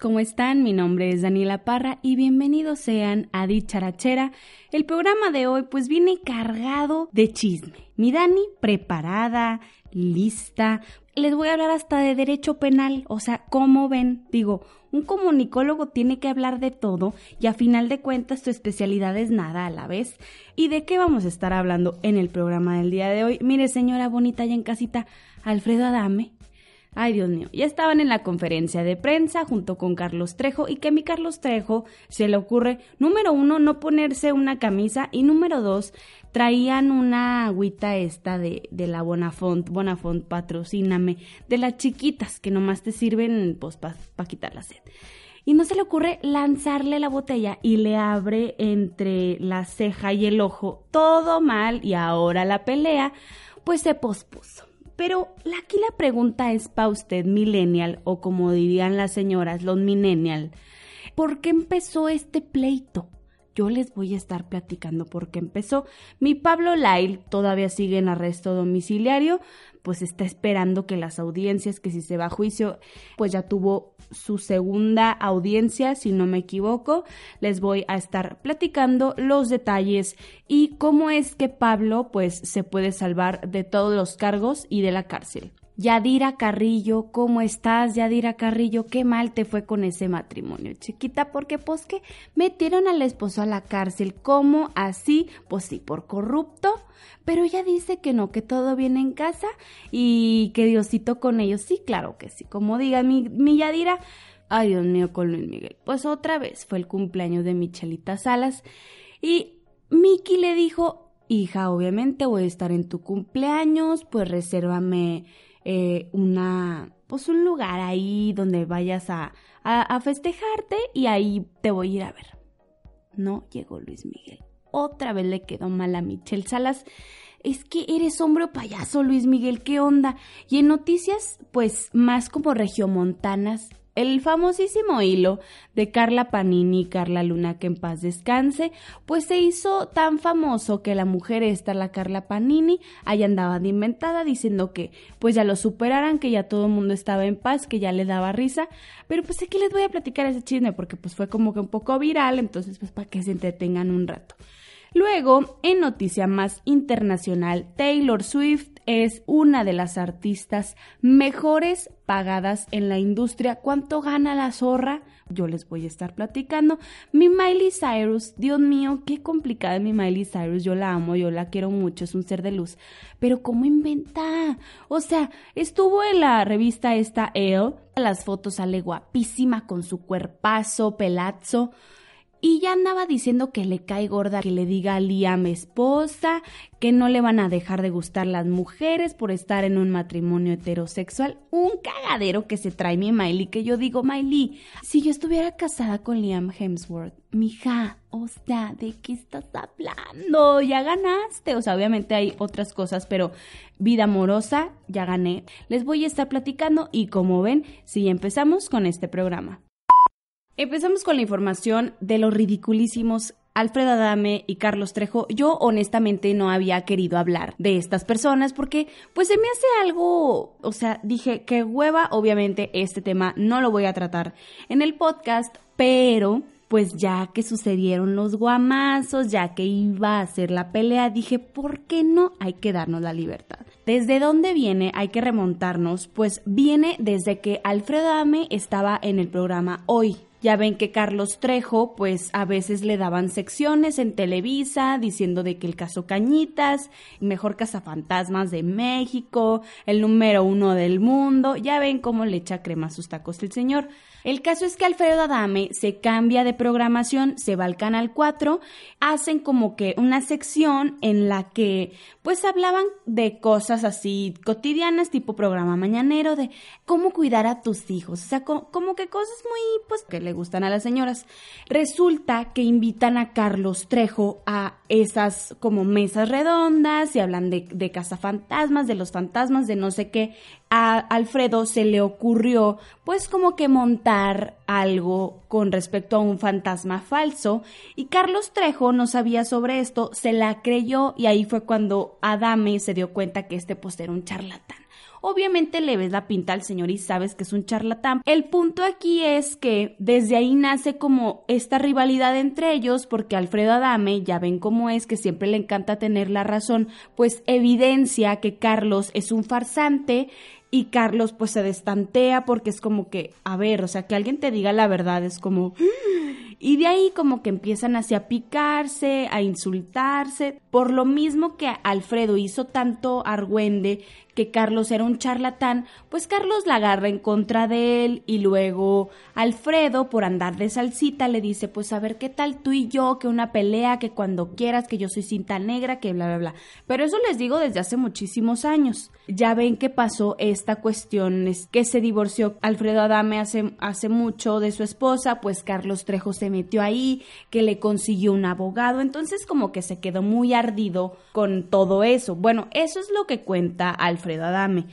¿cómo están? Mi nombre es Daniela Parra y bienvenidos sean a Dicharachera. El programa de hoy pues viene cargado de chisme. Mi Dani preparada, lista. Les voy a hablar hasta de derecho penal, o sea, ¿cómo ven? Digo, un comunicólogo tiene que hablar de todo y a final de cuentas tu especialidad es nada a la vez. ¿Y de qué vamos a estar hablando en el programa del día de hoy? Mire, señora bonita ya en casita, Alfredo Adame Ay, Dios mío, ya estaban en la conferencia de prensa junto con Carlos Trejo y que a mi Carlos Trejo se le ocurre, número uno, no ponerse una camisa y número dos, traían una agüita esta de, de la Bonafont, Bonafont patrocíname, de las chiquitas que nomás te sirven pues para pa quitar la sed. Y no se le ocurre lanzarle la botella y le abre entre la ceja y el ojo todo mal y ahora la pelea pues se pospuso. Pero aquí la pregunta es para usted, millennial, o como dirían las señoras, los millennial. ¿Por qué empezó este pleito? Yo les voy a estar platicando por qué empezó. Mi Pablo Lyle todavía sigue en arresto domiciliario, pues está esperando que las audiencias, que si se va a juicio, pues ya tuvo su segunda audiencia, si no me equivoco. Les voy a estar platicando los detalles y cómo es que Pablo pues se puede salvar de todos los cargos y de la cárcel. Yadira Carrillo, ¿cómo estás, Yadira Carrillo? Qué mal te fue con ese matrimonio, chiquita, porque pues que metieron al esposo a la cárcel, ¿cómo así? Pues sí, por corrupto, pero ella dice que no, que todo viene en casa y que Diosito con ellos, sí, claro que sí, como diga mi, mi Yadira, ay Dios mío, con Luis Miguel, pues otra vez fue el cumpleaños de Michelita Salas y Miki le dijo, hija, obviamente voy a estar en tu cumpleaños, pues resérvame eh, una, pues un lugar ahí donde vayas a, a, festejarte y ahí te voy a ir a ver. No llegó Luis Miguel. Otra vez le quedó mal a Michelle Salas. Es que eres hombre o payaso, Luis Miguel, ¿qué onda? Y en noticias, pues más como regiomontanas, el famosísimo hilo de Carla Panini Carla Luna que en paz descanse, pues se hizo tan famoso que la mujer esta, la Carla Panini, ahí andaba de inventada diciendo que pues ya lo superaran, que ya todo el mundo estaba en paz, que ya le daba risa, pero pues aquí les voy a platicar ese chisme porque pues fue como que un poco viral, entonces pues para que se entretengan un rato. Luego, en noticia más internacional, Taylor Swift es una de las artistas mejores pagadas en la industria. ¿Cuánto gana la zorra? Yo les voy a estar platicando. Mi Miley Cyrus, Dios mío, qué complicada mi Miley Cyrus. Yo la amo, yo la quiero mucho, es un ser de luz. Pero ¿cómo inventa? O sea, estuvo en la revista esta Elle. Las fotos sale guapísima con su cuerpazo, pelazo y ya andaba diciendo que le cae gorda que le diga a Liam esposa, que no le van a dejar de gustar las mujeres por estar en un matrimonio heterosexual. Un cagadero que se trae mi Miley, que yo digo, Miley, si yo estuviera casada con Liam Hemsworth, mija, o sea, ¿de qué estás hablando? Ya ganaste. O sea, obviamente hay otras cosas, pero vida amorosa, ya gané. Les voy a estar platicando y como ven, si empezamos con este programa. Empezamos con la información de los ridiculísimos Alfred Adame y Carlos Trejo, yo honestamente no había querido hablar de estas personas porque pues se me hace algo, o sea, dije que hueva, obviamente este tema no lo voy a tratar en el podcast, pero pues ya que sucedieron los guamazos, ya que iba a ser la pelea, dije, ¿por qué no hay que darnos la libertad? ¿Desde dónde viene? Hay que remontarnos, pues viene desde que Alfred Adame estaba en el programa Hoy ya ven que Carlos Trejo, pues a veces le daban secciones en Televisa diciendo de que el caso Cañitas, mejor cazafantasmas de México, el número uno del mundo, ya ven cómo le echa crema a sus tacos el señor. El caso es que Alfredo Adame se cambia de programación, se va al Canal 4, hacen como que una sección en la que pues hablaban de cosas así cotidianas, tipo programa mañanero, de cómo cuidar a tus hijos, o sea, como, que cosas muy pues que le gustan a las señoras. Resulta que invitan a Carlos Trejo a esas como mesas redondas y hablan de, de cazafantasmas, de los fantasmas, de no sé qué. A Alfredo se le ocurrió pues como que montar algo con respecto a un fantasma falso y Carlos Trejo no sabía sobre esto, se la creyó y ahí fue cuando Adame se dio cuenta que este pues era un charlatán. obviamente le ves la pinta al señor y sabes que es un charlatán. El punto aquí es que desde ahí nace como esta rivalidad entre ellos porque Alfredo Adame, ya ven cómo es que siempre le encanta tener la razón, pues evidencia que Carlos es un farsante y Carlos pues se destantea porque es como que, a ver, o sea, que alguien te diga la verdad es como... Y de ahí como que empiezan así a picarse, a insultarse, por lo mismo que Alfredo hizo tanto argüende que Carlos era un charlatán, pues Carlos la agarra en contra de él y luego Alfredo, por andar de salsita, le dice, pues a ver qué tal tú y yo, que una pelea, que cuando quieras, que yo soy cinta negra, que bla, bla, bla. Pero eso les digo desde hace muchísimos años. Ya ven que pasó esta cuestión, es que se divorció Alfredo Adame hace, hace mucho de su esposa, pues Carlos Trejo metió ahí, que le consiguió un abogado, entonces como que se quedó muy ardido con todo eso. Bueno, eso es lo que cuenta Alfredo Alfredo Adame.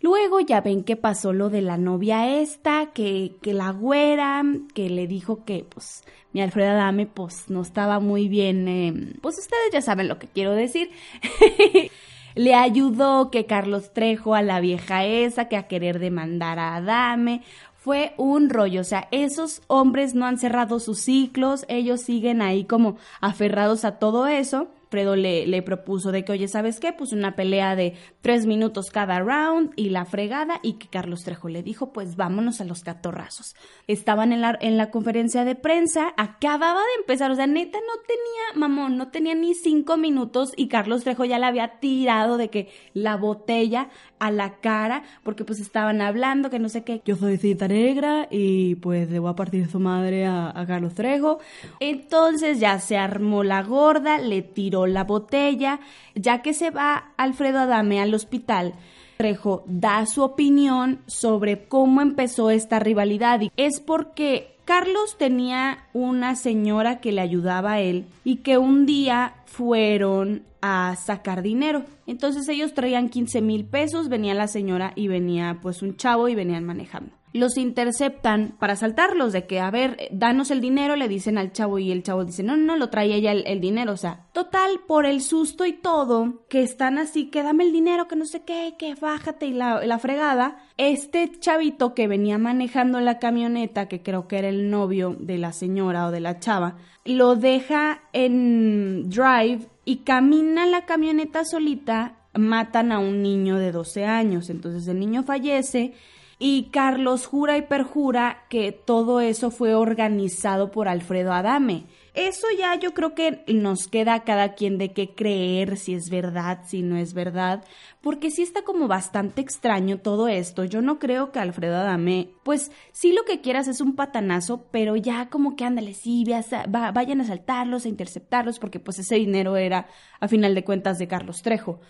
Luego ya ven que pasó lo de la novia esta, que, que la güera, que le dijo que pues mi Alfredo Adame pues no estaba muy bien, em, pues ustedes ya saben lo que quiero decir. le ayudó que Carlos Trejo a la vieja esa, que a querer demandar a Adame. Fue un rollo, o sea, esos hombres no han cerrado sus ciclos, ellos siguen ahí como aferrados a todo eso. Fredo le, le, propuso de que, oye, ¿sabes qué? Pues una pelea de tres minutos cada round y la fregada y que Carlos Trejo le dijo, pues vámonos a los catorrazos. Estaban en la, en la conferencia de prensa, acababa de empezar, o sea, neta no tenía, mamón, no tenía ni cinco minutos y Carlos Trejo ya le había tirado de que la botella a la cara porque pues estaban hablando que no sé qué, yo soy cita negra y pues le voy a partir su madre a, a Carlos Trejo. Entonces ya se armó la gorda, le tiró la botella. Ya que se va Alfredo Adame al hospital, Trejo da su opinión sobre cómo empezó esta rivalidad. Y es porque Carlos tenía una señora que le ayudaba a él y que un día fueron a sacar dinero. Entonces ellos traían 15 mil pesos, venía la señora y venía pues un chavo y venían manejando los interceptan para asaltarlos, de que, a ver, danos el dinero, le dicen al chavo y el chavo dice, no, no, lo trae ella el, dinero, o sea, total, por el susto y todo, que están así, que dame el dinero, que no sé qué, que bájate y la, la fregada, este chavito que venía manejando la camioneta, que creo que era el novio de la señora o de la chava, lo deja en drive y camina la camioneta solita, matan a un niño de 12 años, entonces el niño fallece, y Carlos jura y perjura que todo eso fue organizado por Alfredo Adame. Eso ya yo creo que nos queda a cada quien de qué creer, si es verdad, si no es verdad, porque sí está como bastante extraño todo esto. Yo no creo que Alfredo Adame, pues sí lo que quieras es un patanazo, pero ya como que ándale, sí, vayan a saltarlos, a interceptarlos, porque pues ese dinero era a final de cuentas de Carlos Trejo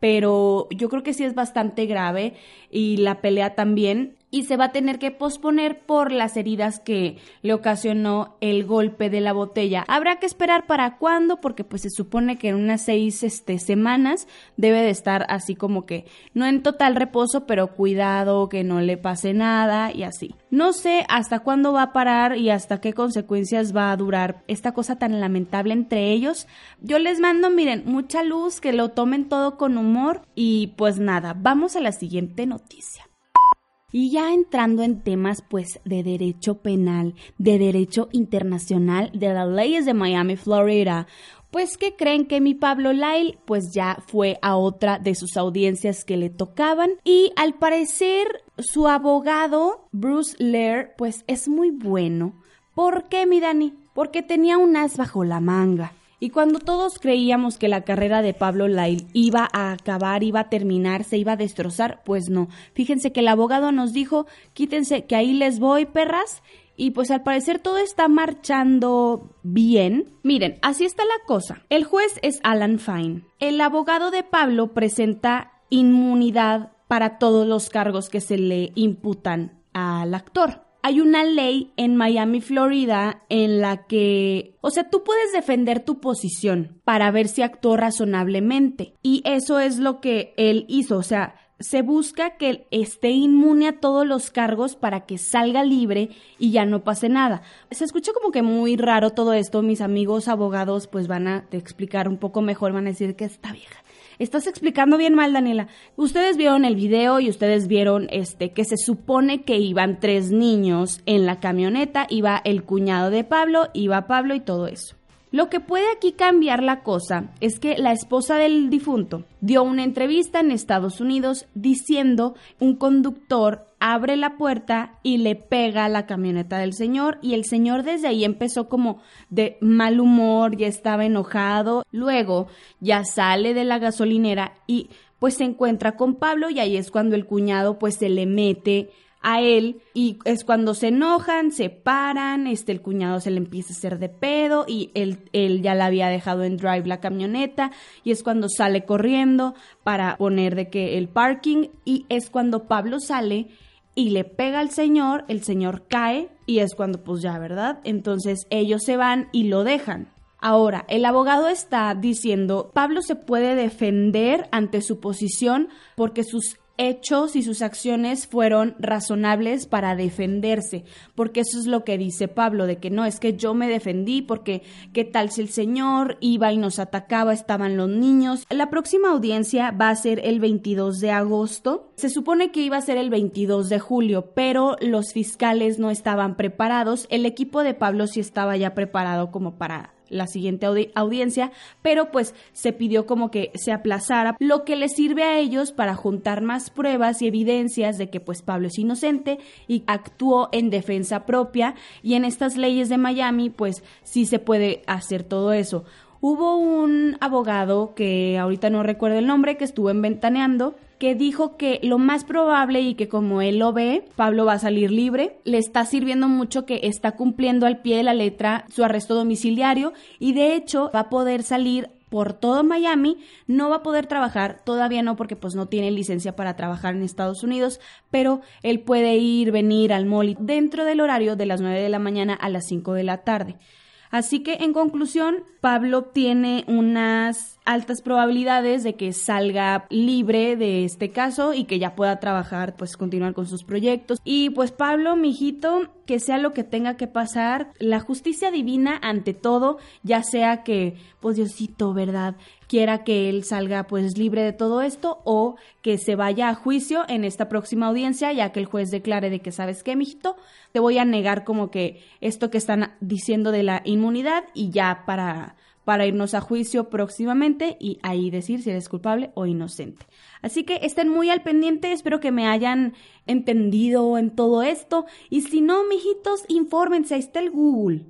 pero yo creo que sí es bastante grave y la pelea también y se va a tener que posponer por las heridas que le ocasionó el golpe de la botella. Habrá que esperar para cuándo, porque pues se supone que en unas seis este, semanas debe de estar así como que no en total reposo, pero cuidado que no le pase nada y así. No sé hasta cuándo va a parar y hasta qué consecuencias va a durar esta cosa tan lamentable entre ellos. Yo les mando, miren, mucha luz, que lo tomen todo con humor y pues nada, vamos a la siguiente noticia. Y ya entrando en temas pues de derecho penal, de derecho internacional, de las leyes de Miami, Florida, pues que creen que mi Pablo Lyle pues ya fue a otra de sus audiencias que le tocaban y al parecer su abogado Bruce Lair pues es muy bueno. ¿Por qué mi Dani? Porque tenía un as bajo la manga. Y cuando todos creíamos que la carrera de Pablo Lyle iba a acabar, iba a terminar, se iba a destrozar, pues no. Fíjense que el abogado nos dijo, quítense que ahí les voy, perras. Y pues al parecer todo está marchando bien. Miren, así está la cosa. El juez es Alan Fine. El abogado de Pablo presenta inmunidad para todos los cargos que se le imputan al actor hay una ley en Miami, Florida, en la que, o sea, tú puedes defender tu posición para ver si actuó razonablemente. Y eso es lo que él hizo, o sea, se busca que esté inmune a todos los cargos para que salga libre y ya no pase nada. Se escucha como que muy raro todo esto, mis amigos abogados pues van a explicar un poco mejor, van a decir que está vieja. Estás explicando bien mal, Daniela. Ustedes vieron el video y ustedes vieron este que se supone que iban tres niños en la camioneta, iba el cuñado de Pablo, iba Pablo y todo eso. Lo que puede aquí cambiar la cosa es que la esposa del difunto dio una entrevista en Estados Unidos diciendo un conductor abre la puerta y le pega a la camioneta del señor y el señor desde ahí empezó como de mal humor, ya estaba enojado, luego ya sale de la gasolinera y pues se encuentra con Pablo y ahí es cuando el cuñado pues se le mete a él y es cuando se enojan, se paran, este el cuñado se le empieza a hacer de pedo y él, él ya la había dejado en drive la camioneta y es cuando sale corriendo para poner de que el parking y es cuando Pablo sale y le pega al señor, el señor cae y es cuando pues ya, ¿verdad? Entonces ellos se van y lo dejan. Ahora, el abogado está diciendo, Pablo se puede defender ante su posición porque sus hechos y sus acciones fueron razonables para defenderse, porque eso es lo que dice Pablo, de que no, es que yo me defendí porque qué tal si el Señor iba y nos atacaba, estaban los niños. La próxima audiencia va a ser el 22 de agosto. Se supone que iba a ser el 22 de julio, pero los fiscales no estaban preparados. El equipo de Pablo sí estaba ya preparado como para la siguiente audiencia, pero pues se pidió como que se aplazara, lo que les sirve a ellos para juntar más pruebas y evidencias de que pues Pablo es inocente y actuó en defensa propia y en estas leyes de Miami pues sí se puede hacer todo eso. Hubo un abogado que ahorita no recuerdo el nombre que estuvo en Ventaneando que dijo que lo más probable y que como él lo ve, Pablo va a salir libre. Le está sirviendo mucho que está cumpliendo al pie de la letra su arresto domiciliario y de hecho va a poder salir por todo Miami, no va a poder trabajar, todavía no porque pues no tiene licencia para trabajar en Estados Unidos, pero él puede ir, venir al mall dentro del horario de las 9 de la mañana a las 5 de la tarde. Así que en conclusión, Pablo tiene unas altas probabilidades de que salga libre de este caso y que ya pueda trabajar, pues continuar con sus proyectos. Y pues Pablo, mijito, que sea lo que tenga que pasar, la justicia divina ante todo, ya sea que, pues Diosito, ¿verdad? quiera que él salga pues libre de todo esto o que se vaya a juicio en esta próxima audiencia ya que el juez declare de que sabes qué, mijito, te voy a negar como que esto que están diciendo de la inmunidad y ya para para irnos a juicio próximamente y ahí decir si eres culpable o inocente. Así que estén muy al pendiente, espero que me hayan entendido en todo esto y si no, mijitos, infórmense, ahí está el Google.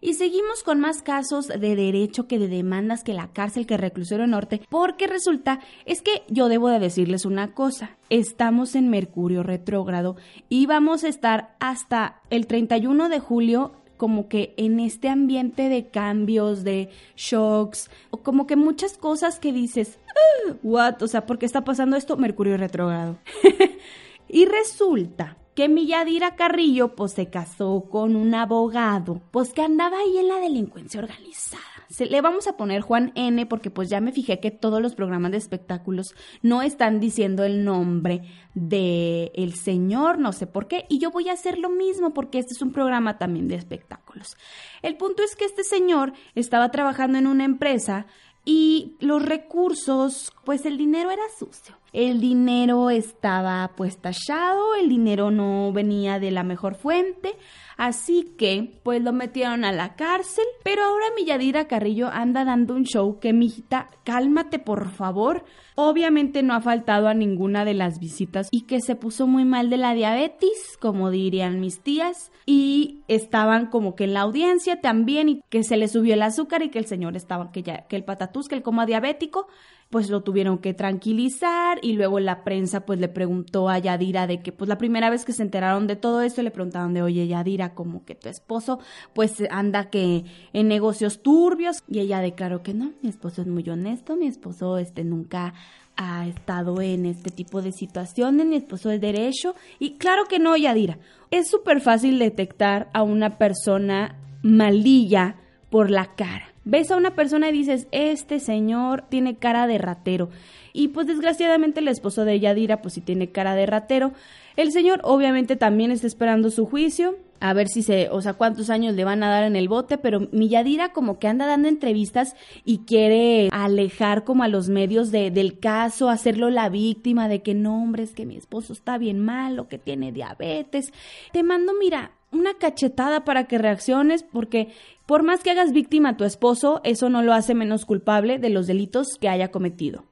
Y seguimos con más casos de derecho que de demandas que la cárcel que reclusorio norte, porque resulta es que yo debo de decirles una cosa, estamos en Mercurio retrógrado y vamos a estar hasta el 31 de julio como que en este ambiente de cambios, de shocks, o como que muchas cosas que dices, ah, what, o sea, ¿por qué está pasando esto? Mercurio retrógrado. y resulta que mi Carrillo pues se casó con un abogado, pues que andaba ahí en la delincuencia organizada. Le vamos a poner Juan N porque pues ya me fijé que todos los programas de espectáculos no están diciendo el nombre de el señor, no sé por qué, y yo voy a hacer lo mismo porque este es un programa también de espectáculos. El punto es que este señor estaba trabajando en una empresa y los recursos, pues el dinero era sucio. El dinero estaba pues tachado, el dinero no venía de la mejor fuente, así que pues lo metieron a la cárcel, pero ahora mi Yadira Carrillo anda dando un show que mijita, cálmate por favor. Obviamente no ha faltado a ninguna de las visitas y que se puso muy mal de la diabetes, como dirían mis tías, y estaban como que en la audiencia también y que se le subió el azúcar y que el señor estaba que ya que el patatús que el coma diabético pues lo tuvieron que tranquilizar y luego la prensa pues le preguntó a Yadira de que pues la primera vez que se enteraron de todo esto le preguntaban de oye Yadira como que tu esposo pues anda que en negocios turbios y ella declaró que no, mi esposo es muy honesto, mi esposo este nunca ha estado en este tipo de situaciones, mi esposo es derecho y claro que no Yadira, es súper fácil detectar a una persona malilla por la cara ves a una persona y dices, este señor tiene cara de ratero. Y pues desgraciadamente el esposo de Yadira pues sí tiene cara de ratero. El señor obviamente también está esperando su juicio, a ver si se, o sea, cuántos años le van a dar en el bote, pero mi Yadira como que anda dando entrevistas y quiere alejar como a los medios de, del caso, hacerlo la víctima de que no, hombre, es que mi esposo está bien malo, que tiene diabetes. Te mando, mira, una cachetada para que reacciones, porque por más que hagas víctima a tu esposo, eso no lo hace menos culpable de los delitos que haya cometido.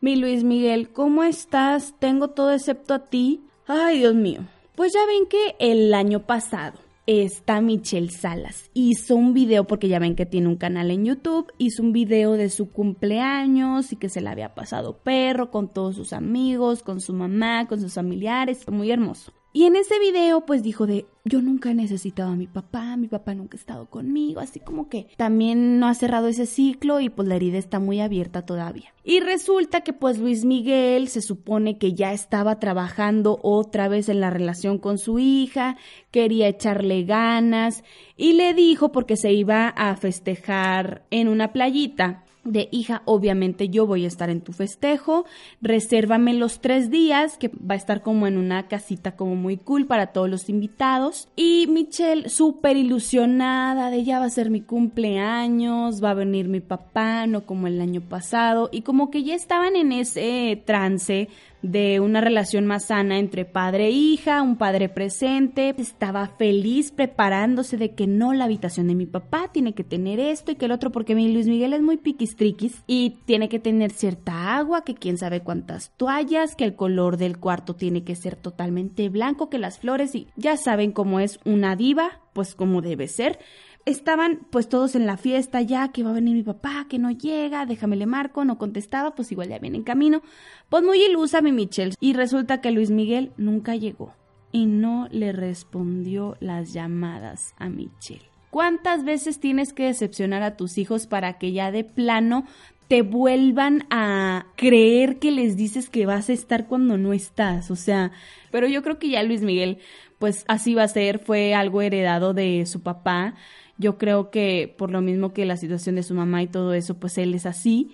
Mi Luis Miguel, ¿cómo estás? Tengo todo excepto a ti. Ay, Dios mío. Pues ya ven que el año pasado esta Michelle Salas hizo un video, porque ya ven que tiene un canal en YouTube, hizo un video de su cumpleaños y que se le había pasado perro con todos sus amigos, con su mamá, con sus familiares, muy hermoso. Y en ese video pues dijo de yo nunca he necesitado a mi papá, mi papá nunca ha estado conmigo, así como que también no ha cerrado ese ciclo y pues la herida está muy abierta todavía. Y resulta que pues Luis Miguel se supone que ya estaba trabajando otra vez en la relación con su hija, quería echarle ganas y le dijo porque se iba a festejar en una playita de hija, obviamente yo voy a estar en tu festejo, resérvame los tres días, que va a estar como en una casita como muy cool para todos los invitados. Y Michelle, súper ilusionada de ya va a ser mi cumpleaños, va a venir mi papá, no como el año pasado, y como que ya estaban en ese trance de una relación más sana entre padre e hija, un padre presente. Estaba feliz preparándose de que no, la habitación de mi papá tiene que tener esto y que el otro, porque mi Luis Miguel es muy piquistriquis y tiene que tener cierta agua, que quién sabe cuántas toallas, que el color del cuarto tiene que ser totalmente blanco, que las flores y ya saben cómo es una diva, pues como debe ser estaban pues todos en la fiesta ya, que va a venir mi papá, que no llega, déjame le marco, no contestaba, pues igual ya viene en camino. Pues muy ilusa mi Michelle. Y resulta que Luis Miguel nunca llegó y no le respondió las llamadas a Michelle. ¿Cuántas veces tienes que decepcionar a tus hijos para que ya de plano te vuelvan a creer que les dices que vas a estar cuando no estás? O sea, pero yo creo que ya Luis Miguel, pues así va a ser, fue algo heredado de su papá yo creo que por lo mismo que la situación de su mamá y todo eso, pues él es así.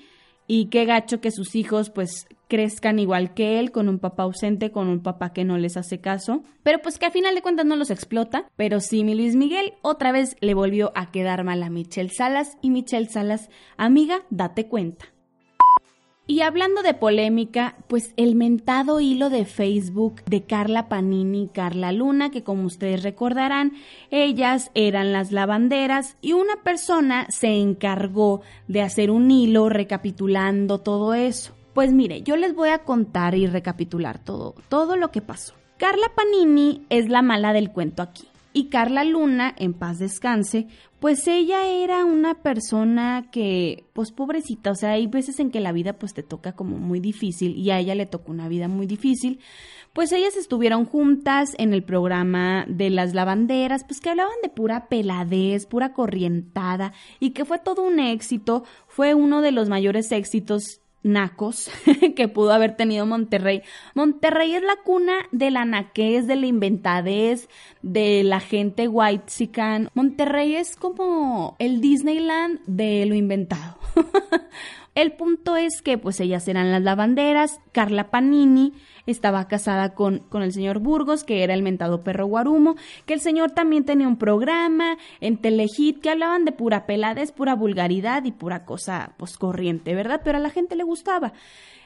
Y qué gacho que sus hijos pues crezcan igual que él, con un papá ausente, con un papá que no les hace caso. Pero pues que a final de cuentas no los explota. Pero sí, mi Luis Miguel otra vez le volvió a quedar mal a Michelle Salas. Y Michelle Salas, amiga, date cuenta. Y hablando de polémica, pues el mentado hilo de Facebook de Carla Panini y Carla Luna, que como ustedes recordarán, ellas eran las lavanderas y una persona se encargó de hacer un hilo recapitulando todo eso. Pues mire, yo les voy a contar y recapitular todo, todo lo que pasó. Carla Panini es la mala del cuento aquí. Y Carla Luna, en paz descanse, pues ella era una persona que, pues pobrecita, o sea, hay veces en que la vida pues te toca como muy difícil y a ella le tocó una vida muy difícil. Pues ellas estuvieron juntas en el programa de las lavanderas, pues que hablaban de pura peladez, pura corrientada y que fue todo un éxito, fue uno de los mayores éxitos nacos que pudo haber tenido Monterrey. Monterrey es la cuna de la naquez, de la inventadez, de la gente white. Monterrey es como el Disneyland de lo inventado. el punto es que pues ellas eran las lavanderas, Carla Panini estaba casada con, con el señor Burgos, que era el mentado perro guarumo, que el señor también tenía un programa en Telehit que hablaban de pura peladez, pura vulgaridad y pura cosa pues corriente, ¿verdad? Pero a la gente le gustaba.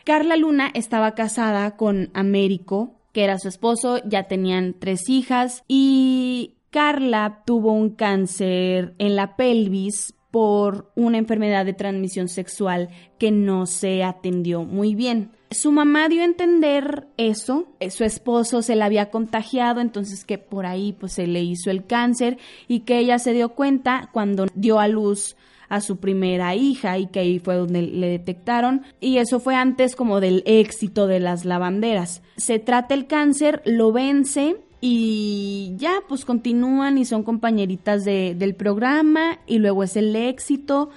Carla Luna estaba casada con Américo, que era su esposo, ya tenían tres hijas y Carla tuvo un cáncer en la pelvis por una enfermedad de transmisión sexual que no se atendió muy bien. Su mamá dio a entender eso, eh, su esposo se la había contagiado, entonces que por ahí pues se le hizo el cáncer y que ella se dio cuenta cuando dio a luz a su primera hija y que ahí fue donde le detectaron y eso fue antes como del éxito de las lavanderas. Se trata el cáncer, lo vence y ya pues continúan y son compañeritas de, del programa y luego es el éxito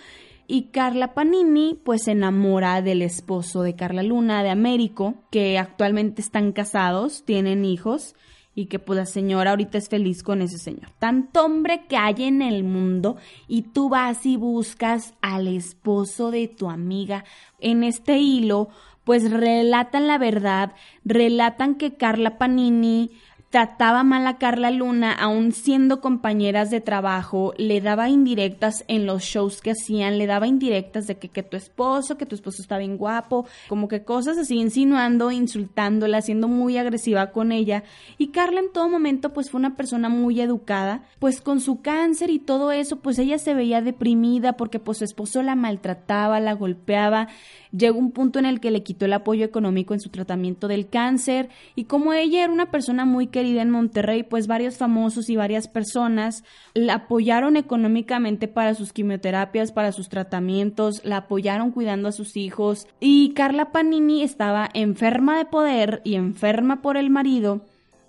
y Carla Panini pues se enamora del esposo de Carla Luna, de Américo, que actualmente están casados, tienen hijos y que pues la señora ahorita es feliz con ese señor. Tanto hombre que hay en el mundo y tú vas y buscas al esposo de tu amiga. En este hilo, pues relatan la verdad, relatan que Carla Panini trataba mal a Carla Luna, aún siendo compañeras de trabajo, le daba indirectas en los shows que hacían, le daba indirectas de que, que tu esposo, que tu esposo está bien guapo, como que cosas así, insinuando, insultándola, siendo muy agresiva con ella. Y Carla en todo momento, pues fue una persona muy educada, pues con su cáncer y todo eso, pues ella se veía deprimida porque pues su esposo la maltrataba, la golpeaba llegó un punto en el que le quitó el apoyo económico en su tratamiento del cáncer. Y como ella era una persona muy querida en Monterrey, pues varios famosos y varias personas la apoyaron económicamente para sus quimioterapias, para sus tratamientos, la apoyaron cuidando a sus hijos. Y Carla Panini estaba enferma de poder y enferma por el marido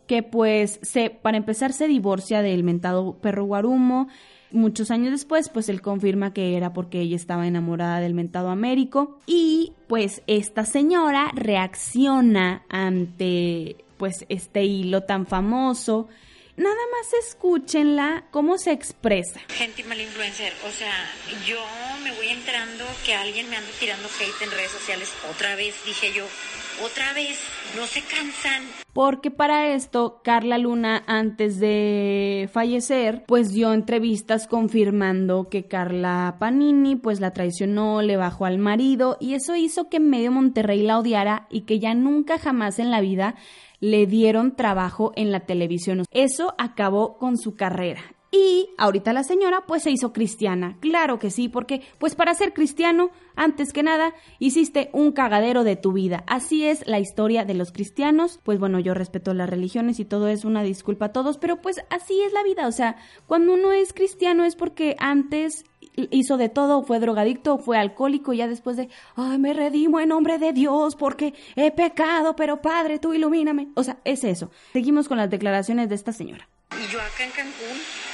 que pues se, para empezar se divorcia del mentado perro Guarumo Muchos años después, pues él confirma que era porque ella estaba enamorada del mentado Américo y pues esta señora reacciona ante pues este hilo tan famoso. Nada más escúchenla cómo se expresa. Gente mal influencer, o sea, yo me voy enterando que alguien me anda tirando hate en redes sociales otra vez, dije yo, otra vez, no se cansan. Porque para esto, Carla Luna, antes de fallecer, pues dio entrevistas confirmando que Carla Panini, pues la traicionó, le bajó al marido, y eso hizo que medio Monterrey la odiara y que ya nunca jamás en la vida le dieron trabajo en la televisión. Eso acabó con su carrera. Y ahorita la señora pues se hizo cristiana. Claro que sí, porque pues para ser cristiano, antes que nada, hiciste un cagadero de tu vida. Así es la historia de los cristianos. Pues bueno, yo respeto las religiones y todo es una disculpa a todos, pero pues así es la vida. O sea, cuando uno es cristiano es porque antes hizo de todo, fue drogadicto, fue alcohólico, y ya después de, ay, me redimo en nombre de Dios porque he pecado, pero Padre, tú ilumíname. O sea, es eso. Seguimos con las declaraciones de esta señora. Y yo acá en Cancún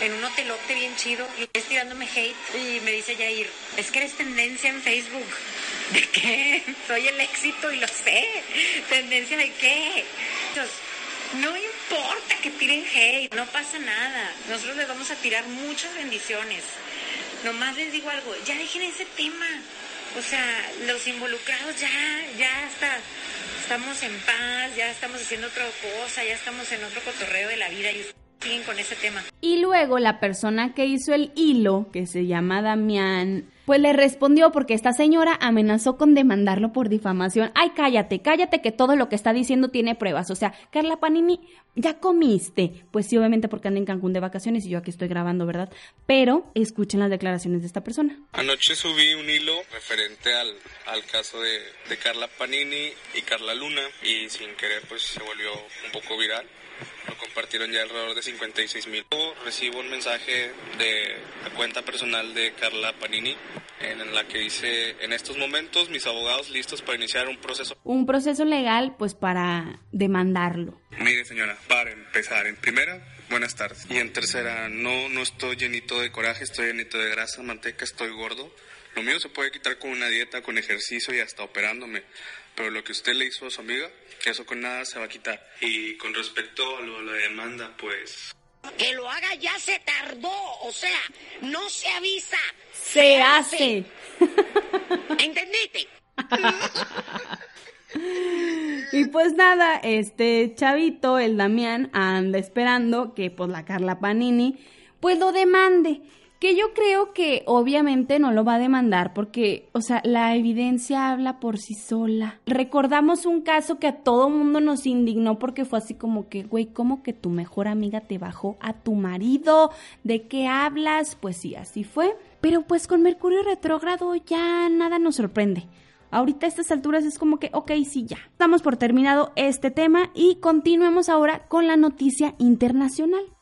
en un hotelote bien chido y estoy tirándome hate y me dice Jair, es que eres tendencia en Facebook. ¿De qué? Soy el éxito y lo sé. ¿Tendencia de qué? Entonces, no importa que tiren hate, no pasa nada. Nosotros les vamos a tirar muchas bendiciones. Nomás les digo algo, ya dejen ese tema. O sea, los involucrados ya, ya está. Estamos en paz, ya estamos haciendo otra cosa, ya estamos en otro cotorreo de la vida y siguen con ese tema. Y luego la persona que hizo el hilo, que se llama Damián, pues le respondió porque esta señora amenazó con demandarlo por difamación. Ay, cállate, cállate que todo lo que está diciendo tiene pruebas. O sea, Carla Panini, ya comiste. Pues sí, obviamente porque anda en Cancún de vacaciones y yo aquí estoy grabando, ¿verdad? Pero escuchen las declaraciones de esta persona. Anoche subí un hilo referente al, al caso de, de Carla Panini y Carla Luna y sin querer pues se volvió un poco viral lo compartieron ya alrededor de 56 mil. Recibo un mensaje de la cuenta personal de Carla Panini en la que dice, en estos momentos mis abogados listos para iniciar un proceso. Un proceso legal pues para demandarlo. Mire señora, para empezar, en primera, buenas tardes. Y en tercera, no, no estoy llenito de coraje, estoy llenito de grasa, manteca, estoy gordo. Lo mío se puede quitar con una dieta, con ejercicio y hasta operándome. Pero lo que usted le hizo a su amiga, eso con nada se va a quitar. Y con respecto a lo, la demanda, pues... Que lo haga ya se tardó, o sea, no se avisa. Se, hace. ¿Entendiste? y pues nada, este chavito, el Damián, anda esperando que pues la Carla Panini pues lo demande que yo creo que obviamente no lo va a demandar porque, o sea, la evidencia habla por sí sola. Recordamos un caso que a todo mundo nos indignó porque fue así como que, güey, ¿cómo que tu mejor amiga te bajó a tu marido? ¿De qué hablas? Pues sí, así fue. Pero pues con Mercurio retrógrado ya nada nos sorprende. Ahorita a estas alturas es como que, ok, sí, ya. Estamos por terminado este tema y continuemos ahora con la noticia internacional.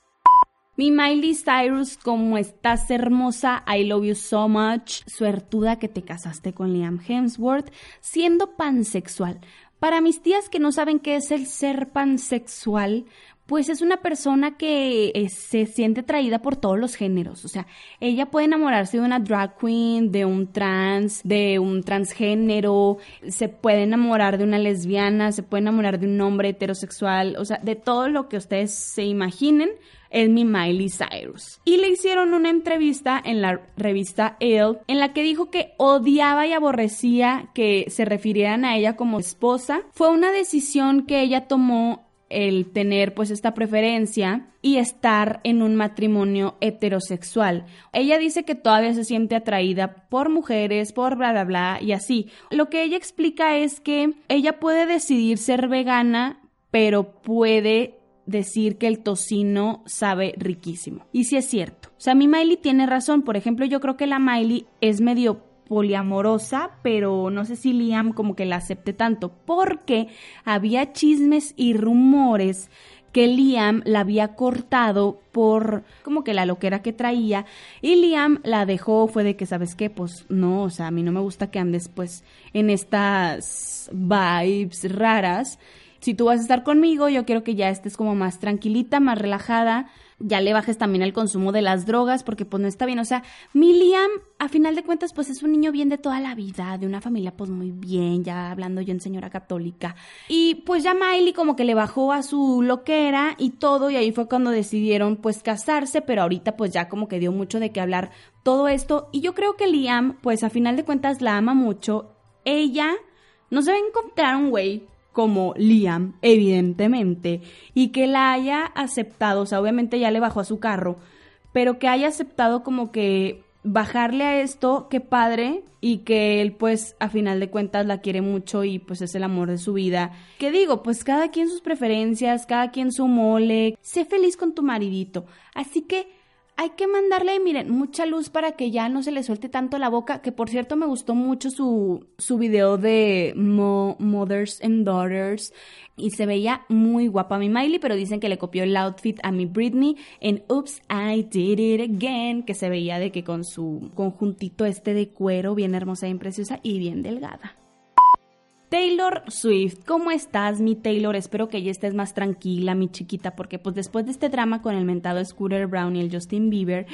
Mi Miley Cyrus, como estás hermosa, I love you so much. Suertuda que te casaste con Liam Hemsworth, siendo pansexual. Para mis tías que no saben qué es el ser pansexual, pues es una persona que eh, se siente atraída por todos los géneros. O sea, ella puede enamorarse de una drag queen, de un trans, de un transgénero, se puede enamorar de una lesbiana, se puede enamorar de un hombre heterosexual, o sea, de todo lo que ustedes se imaginen es mi Miley Cyrus. Y le hicieron una entrevista en la revista Elle en la que dijo que odiaba y aborrecía que se refirieran a ella como esposa. Fue una decisión que ella tomó el tener pues esta preferencia y estar en un matrimonio heterosexual. Ella dice que todavía se siente atraída por mujeres, por bla bla bla y así. Lo que ella explica es que ella puede decidir ser vegana, pero puede decir que el tocino sabe riquísimo. Y si es cierto. O sea, mi Miley tiene razón. Por ejemplo, yo creo que la Miley es medio poliamorosa, pero no sé si Liam como que la acepte tanto, porque había chismes y rumores que Liam la había cortado por como que la loquera que traía y Liam la dejó, fue de que, ¿sabes qué? Pues no, o sea, a mí no me gusta que andes pues en estas vibes raras si tú vas a estar conmigo, yo quiero que ya estés como más tranquilita, más relajada, ya le bajes también el consumo de las drogas, porque pues no está bien. O sea, mi Liam, a final de cuentas, pues es un niño bien de toda la vida, de una familia pues muy bien, ya hablando yo en señora católica. Y pues ya Miley como que le bajó a su loquera y todo, y ahí fue cuando decidieron pues casarse, pero ahorita pues ya como que dio mucho de qué hablar todo esto. Y yo creo que Liam, pues a final de cuentas la ama mucho. Ella no se va a encontrar un güey como Liam, evidentemente, y que la haya aceptado, o sea, obviamente ya le bajó a su carro, pero que haya aceptado como que bajarle a esto, qué padre, y que él pues a final de cuentas la quiere mucho y pues es el amor de su vida. ¿Qué digo? Pues cada quien sus preferencias, cada quien su mole, sé feliz con tu maridito. Así que hay que mandarle, miren, mucha luz para que ya no se le suelte tanto la boca, que por cierto me gustó mucho su, su video de Mothers and Daughters y se veía muy guapa mi Miley, pero dicen que le copió el outfit a mi Britney en Oops, I Did It Again, que se veía de que con su conjuntito este de cuero bien hermosa, y preciosa y bien delgada. Taylor Swift, ¿cómo estás, mi Taylor? Espero que ya estés más tranquila, mi chiquita, porque pues después de este drama con el mentado Scooter Brown y el Justin Bieber,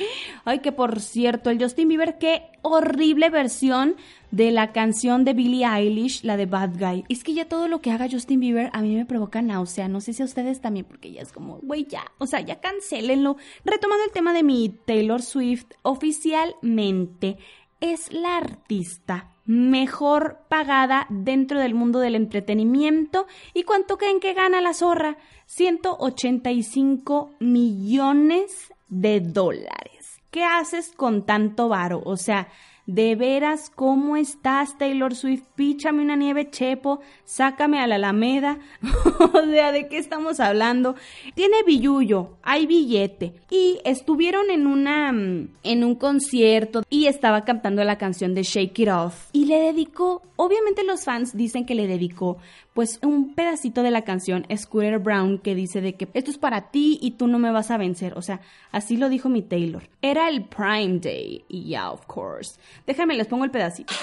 ay, que por cierto, el Justin Bieber, qué horrible versión de la canción de Billie Eilish, la de Bad Guy. Es que ya todo lo que haga Justin Bieber a mí me provoca náusea, no sé si a ustedes también, porque ya es como, güey, ya, o sea, ya cancelenlo. Retomando el tema de mi Taylor Swift, oficialmente es la artista mejor pagada dentro del mundo del entretenimiento. ¿Y cuánto creen que gana la zorra? 185 millones de dólares. ¿Qué haces con tanto varo? O sea, de veras, ¿cómo estás, Taylor Swift? Píchame una nieve, Chepo, sácame a la Alameda. o sea, ¿de qué estamos hablando? Tiene billuyo, hay billete. Y estuvieron en una en un concierto y estaba cantando la canción de Shake It Off. Y le dedicó, obviamente los fans dicen que le dedicó pues un pedacito de la canción Scooter Brown que dice de que esto es para ti y tú no me vas a vencer. O sea, así lo dijo mi Taylor. Era el Prime Day y ya, of course. Déjame, les pongo el pedacito.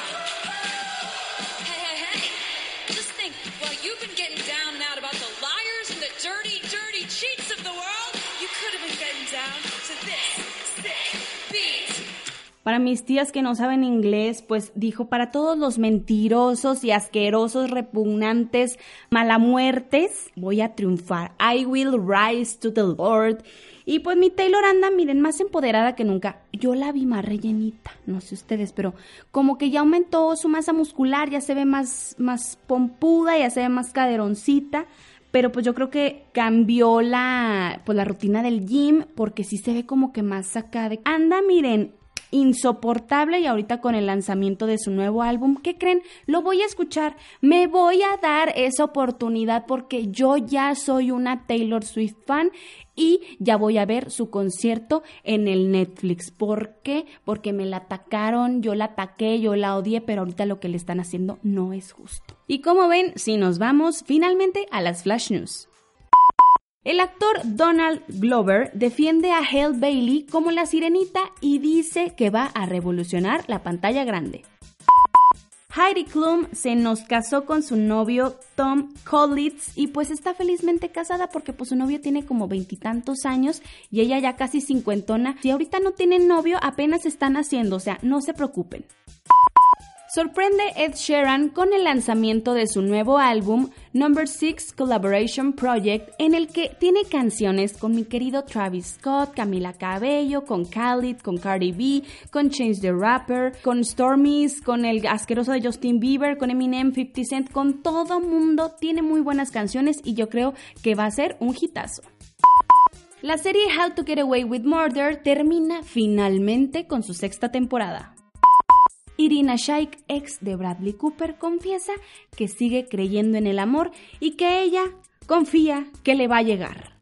Para mis tías que no saben inglés, pues dijo para todos los mentirosos y asquerosos, repugnantes, malamuertes, voy a triunfar. I will rise to the Lord. Y pues mi Taylor anda, miren, más empoderada que nunca. Yo la vi más rellenita, no sé ustedes, pero como que ya aumentó su masa muscular, ya se ve más, más pompuda, ya se ve más caderoncita pero pues yo creo que cambió la pues la rutina del gym porque sí se ve como que más sacada. Anda, miren, insoportable y ahorita con el lanzamiento de su nuevo álbum, ¿qué creen? Lo voy a escuchar, me voy a dar esa oportunidad porque yo ya soy una Taylor Swift fan y ya voy a ver su concierto en el Netflix. ¿Por qué? Porque me la atacaron, yo la ataqué, yo la odié, pero ahorita lo que le están haciendo no es justo. Y como ven, si nos vamos finalmente a las Flash News. El actor Donald Glover defiende a Hale Bailey como la sirenita y dice que va a revolucionar la pantalla grande. Heidi Klum se nos casó con su novio Tom Collins y pues está felizmente casada porque pues su novio tiene como veintitantos años y ella ya casi cincuentona. Si ahorita no tienen novio, apenas están haciendo, o sea, no se preocupen. Sorprende Ed Sheeran con el lanzamiento de su nuevo álbum Number 6 Collaboration Project en el que tiene canciones con mi querido Travis Scott, Camila Cabello, con Khalid, con Cardi B, con Change the Rapper, con Stormies, con el asqueroso de Justin Bieber, con Eminem, 50 Cent, con todo mundo. Tiene muy buenas canciones y yo creo que va a ser un hitazo. La serie How to Get Away with Murder termina finalmente con su sexta temporada. Irina Shayk, ex de Bradley Cooper, confiesa que sigue creyendo en el amor y que ella confía que le va a llegar.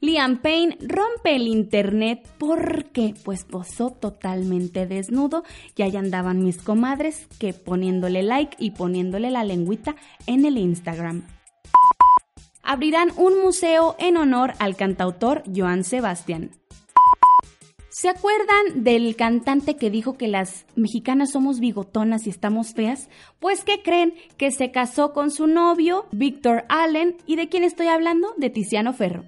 Liam Payne rompe el internet porque pues posó totalmente desnudo y ahí andaban mis comadres que poniéndole like y poniéndole la lengüita en el Instagram. Abrirán un museo en honor al cantautor Joan Sebastián. ¿Se acuerdan del cantante que dijo que las mexicanas somos bigotonas y estamos feas? Pues que creen que se casó con su novio, Víctor Allen, y de quién estoy hablando? De Tiziano Ferro.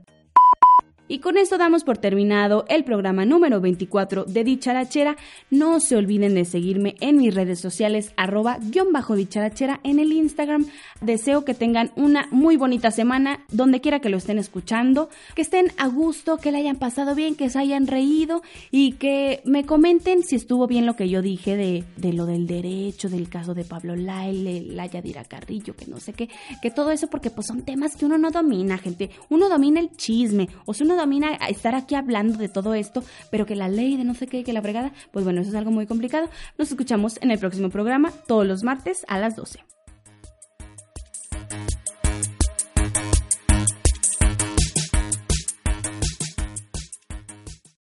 Y con esto damos por terminado el programa número 24 de Dicharachera. No se olviden de seguirme en mis redes sociales, arroba guion bajo dicharachera en el Instagram. Deseo que tengan una muy bonita semana, donde quiera que lo estén escuchando, que estén a gusto, que la hayan pasado bien, que se hayan reído y que me comenten si estuvo bien lo que yo dije de, de lo del derecho, del caso de Pablo Laile, la Yadira Carrillo, que no sé qué, que todo eso porque pues son temas que uno no domina, gente. Uno domina el chisme, o si uno domina estar aquí hablando de todo esto, pero que la ley de no sé qué, que la fregada, pues bueno, eso es algo muy complicado. Nos escuchamos en el próximo programa todos los martes a las 12.